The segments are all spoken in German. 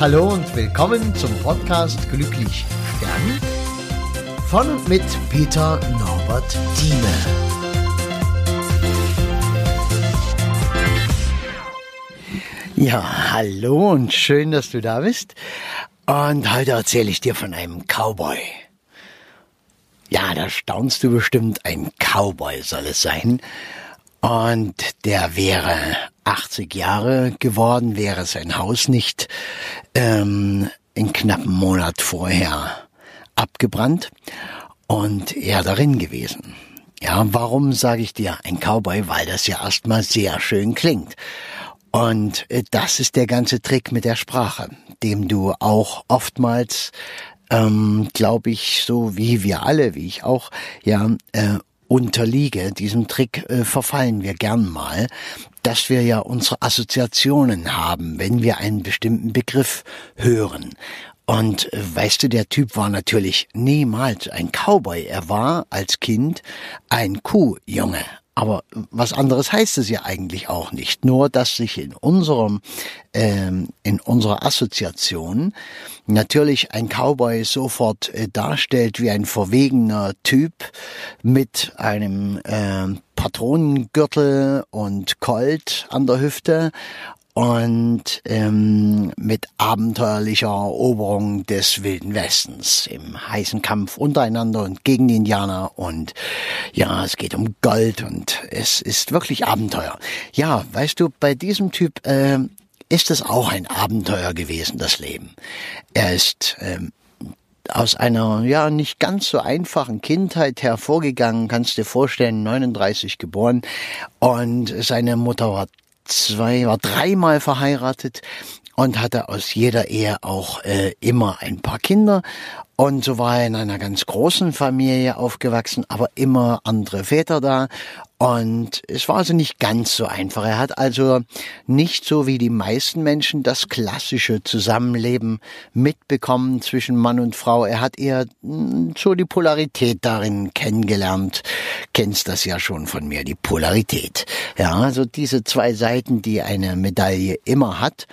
Hallo und willkommen zum Podcast Glücklich Stern von und mit Peter Norbert Thieme. Ja, hallo und schön, dass du da bist. Und heute erzähle ich dir von einem Cowboy. Ja, da staunst du bestimmt, ein Cowboy soll es sein. Und der wäre 80 Jahre geworden, wäre sein Haus nicht ähm, in knappen Monat vorher abgebrannt und er darin gewesen. Ja, warum sage ich dir ein Cowboy? Weil das ja erstmal sehr schön klingt. Und äh, das ist der ganze Trick mit der Sprache, dem du auch oftmals, ähm, glaube ich, so wie wir alle, wie ich auch, ja, äh, unterliege. Diesem Trick äh, verfallen wir gern mal, dass wir ja unsere Assoziationen haben, wenn wir einen bestimmten Begriff hören. Und äh, weißt du, der Typ war natürlich niemals ein Cowboy. Er war als Kind ein Kuhjunge, aber was anderes heißt es ja eigentlich auch nicht. Nur, dass sich in unserem, ähm, in unserer Assoziation natürlich ein Cowboy sofort äh, darstellt wie ein verwegener Typ mit einem äh, Patronengürtel und Colt an der Hüfte und ähm, mit abenteuerlicher Eroberung des Wilden Westens im heißen Kampf untereinander und gegen die Indianer und ja, es geht um Gold und es ist wirklich Abenteuer. Ja, weißt du, bei diesem Typ äh, ist es auch ein Abenteuer gewesen, das Leben. Er ist ähm, aus einer ja nicht ganz so einfachen Kindheit hervorgegangen, kannst dir vorstellen, 39 geboren und seine Mutter war zwei, war dreimal verheiratet und hatte aus jeder Ehe auch äh, immer ein paar Kinder. Und so war er in einer ganz großen Familie aufgewachsen, aber immer andere Väter da. Und es war also nicht ganz so einfach. Er hat also nicht so wie die meisten Menschen das klassische Zusammenleben mitbekommen zwischen Mann und Frau. Er hat eher hm, so die Polarität darin kennengelernt. Kennst das ja schon von mir, die Polarität. Ja, also diese zwei Seiten, die eine Medaille immer hat.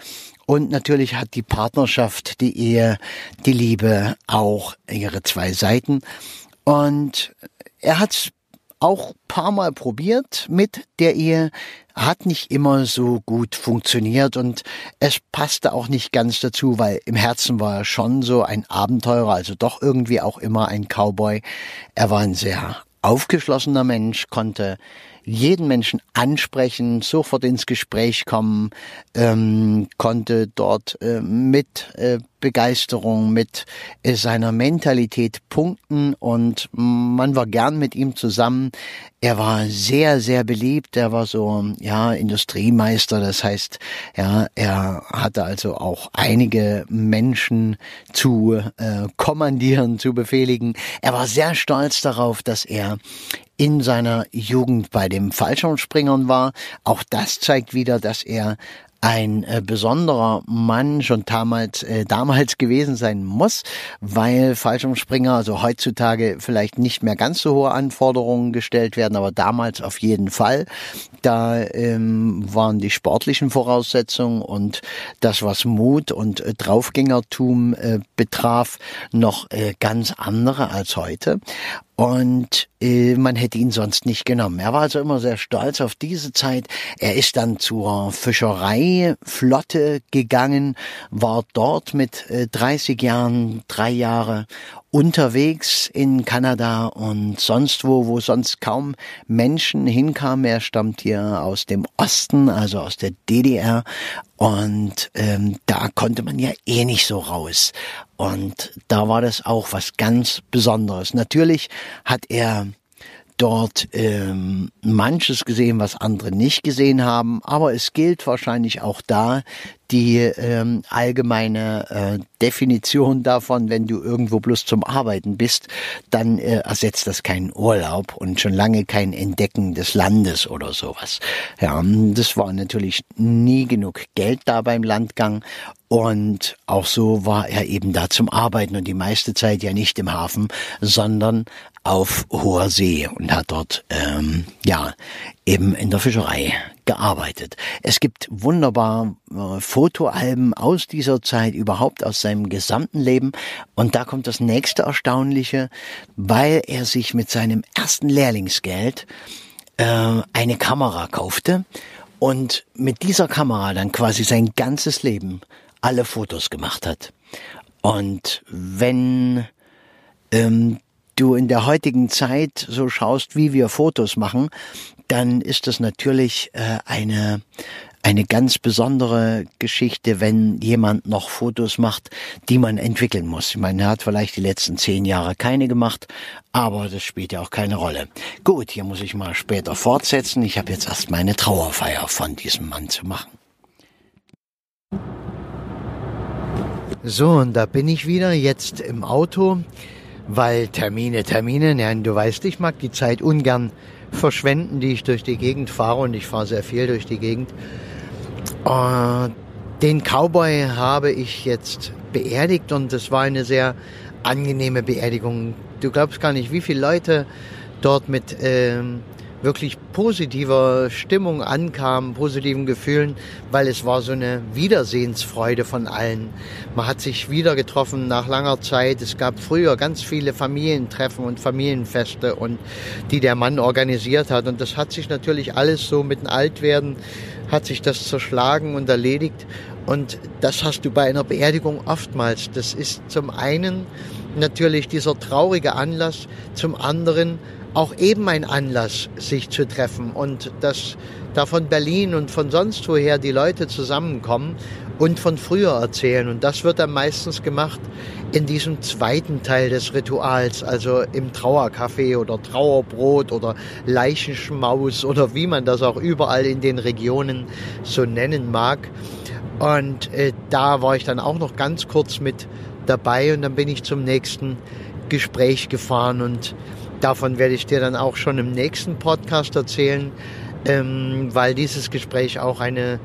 Und natürlich hat die Partnerschaft, die Ehe, die Liebe auch ihre zwei Seiten. Und er hat auch paar Mal probiert mit der Ehe, hat nicht immer so gut funktioniert und es passte auch nicht ganz dazu, weil im Herzen war er schon so ein Abenteurer, also doch irgendwie auch immer ein Cowboy. Er war ein sehr aufgeschlossener Mensch, konnte jeden Menschen ansprechen, sofort ins Gespräch kommen, ähm, konnte dort äh, mit äh, Begeisterung, mit äh, seiner Mentalität punkten und man war gern mit ihm zusammen. Er war sehr, sehr beliebt. Er war so, ja, Industriemeister. Das heißt, ja, er hatte also auch einige Menschen zu äh, kommandieren, zu befehligen. Er war sehr stolz darauf, dass er in seiner Jugend bei dem Fallschirmspringern war. Auch das zeigt wieder, dass er ein äh, besonderer Mann schon damals, äh, damals gewesen sein muss, weil Fallschirmspringer, also heutzutage vielleicht nicht mehr ganz so hohe Anforderungen gestellt werden, aber damals auf jeden Fall. Da ähm, waren die sportlichen Voraussetzungen und das, was Mut und äh, Draufgängertum äh, betraf, noch äh, ganz andere als heute. Und äh, man hätte ihn sonst nicht genommen. Er war also immer sehr stolz auf diese Zeit. Er ist dann zur Fischereiflotte gegangen, war dort mit äh, 30 Jahren, drei Jahre unterwegs in Kanada und sonst wo, wo sonst kaum Menschen hinkamen. Er stammt hier aus dem Osten, also aus der DDR. Und ähm, da konnte man ja eh nicht so raus. Und da war das auch was ganz Besonderes. Natürlich hat er dort ähm, manches gesehen, was andere nicht gesehen haben, aber es gilt wahrscheinlich auch da die ähm, allgemeine äh, Definition davon, wenn du irgendwo bloß zum Arbeiten bist, dann äh, ersetzt das keinen Urlaub und schon lange kein Entdecken des Landes oder sowas. Ja, das war natürlich nie genug Geld da beim Landgang und auch so war er eben da zum Arbeiten und die meiste Zeit ja nicht im Hafen, sondern auf hoher See und hat dort ähm, ja eben in der Fischerei gearbeitet. Es gibt wunderbar äh, Fotoalben aus dieser Zeit, überhaupt aus seinem gesamten Leben. Und da kommt das nächste Erstaunliche, weil er sich mit seinem ersten Lehrlingsgeld äh, eine Kamera kaufte und mit dieser Kamera dann quasi sein ganzes Leben alle Fotos gemacht hat. Und wenn ähm, du in der heutigen Zeit so schaust, wie wir Fotos machen, dann ist das natürlich äh, eine eine ganz besondere Geschichte, wenn jemand noch Fotos macht, die man entwickeln muss. Ich meine, er hat vielleicht die letzten zehn Jahre keine gemacht, aber das spielt ja auch keine Rolle. Gut, hier muss ich mal später fortsetzen. Ich habe jetzt erst meine Trauerfeier von diesem Mann zu machen. So, und da bin ich wieder jetzt im Auto, weil Termine, Termine, nein, du weißt, ich mag die Zeit ungern verschwenden, die ich durch die Gegend fahre und ich fahre sehr viel durch die Gegend. Uh, den Cowboy habe ich jetzt beerdigt und es war eine sehr angenehme Beerdigung. Du glaubst gar nicht, wie viele Leute dort mit ähm, wirklich positiver Stimmung ankamen, positiven Gefühlen, weil es war so eine Wiedersehensfreude von allen. Man hat sich wieder getroffen nach langer Zeit. Es gab früher ganz viele Familientreffen und Familienfeste und die der Mann organisiert hat. Und das hat sich natürlich alles so mit dem Altwerden hat sich das zerschlagen und erledigt. Und das hast du bei einer Beerdigung oftmals. Das ist zum einen natürlich dieser traurige Anlass, zum anderen auch eben ein Anlass, sich zu treffen und dass da von Berlin und von sonst woher die Leute zusammenkommen und von früher erzählen. Und das wird dann meistens gemacht in diesem zweiten Teil des Rituals, also im Trauerkaffee oder Trauerbrot oder Leichenschmaus oder wie man das auch überall in den Regionen so nennen mag. Und äh, da war ich dann auch noch ganz kurz mit dabei und dann bin ich zum nächsten Gespräch gefahren und Davon werde ich dir dann auch schon im nächsten Podcast erzählen, ähm, weil dieses Gespräch auch eine,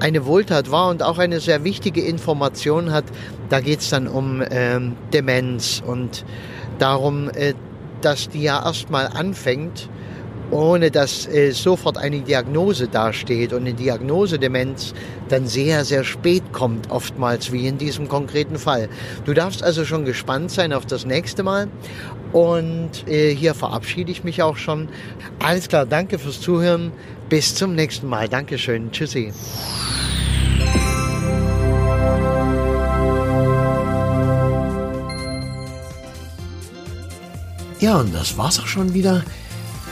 eine Wohltat war und auch eine sehr wichtige Information hat. Da geht es dann um ähm, Demenz und darum, äh, dass die ja erstmal anfängt ohne dass äh, sofort eine Diagnose dasteht und eine Diagnose Demenz dann sehr, sehr spät kommt, oftmals wie in diesem konkreten Fall. Du darfst also schon gespannt sein auf das nächste Mal und äh, hier verabschiede ich mich auch schon. Alles klar, danke fürs Zuhören. Bis zum nächsten Mal. Dankeschön. Tschüssi. Ja, und das war's auch schon wieder.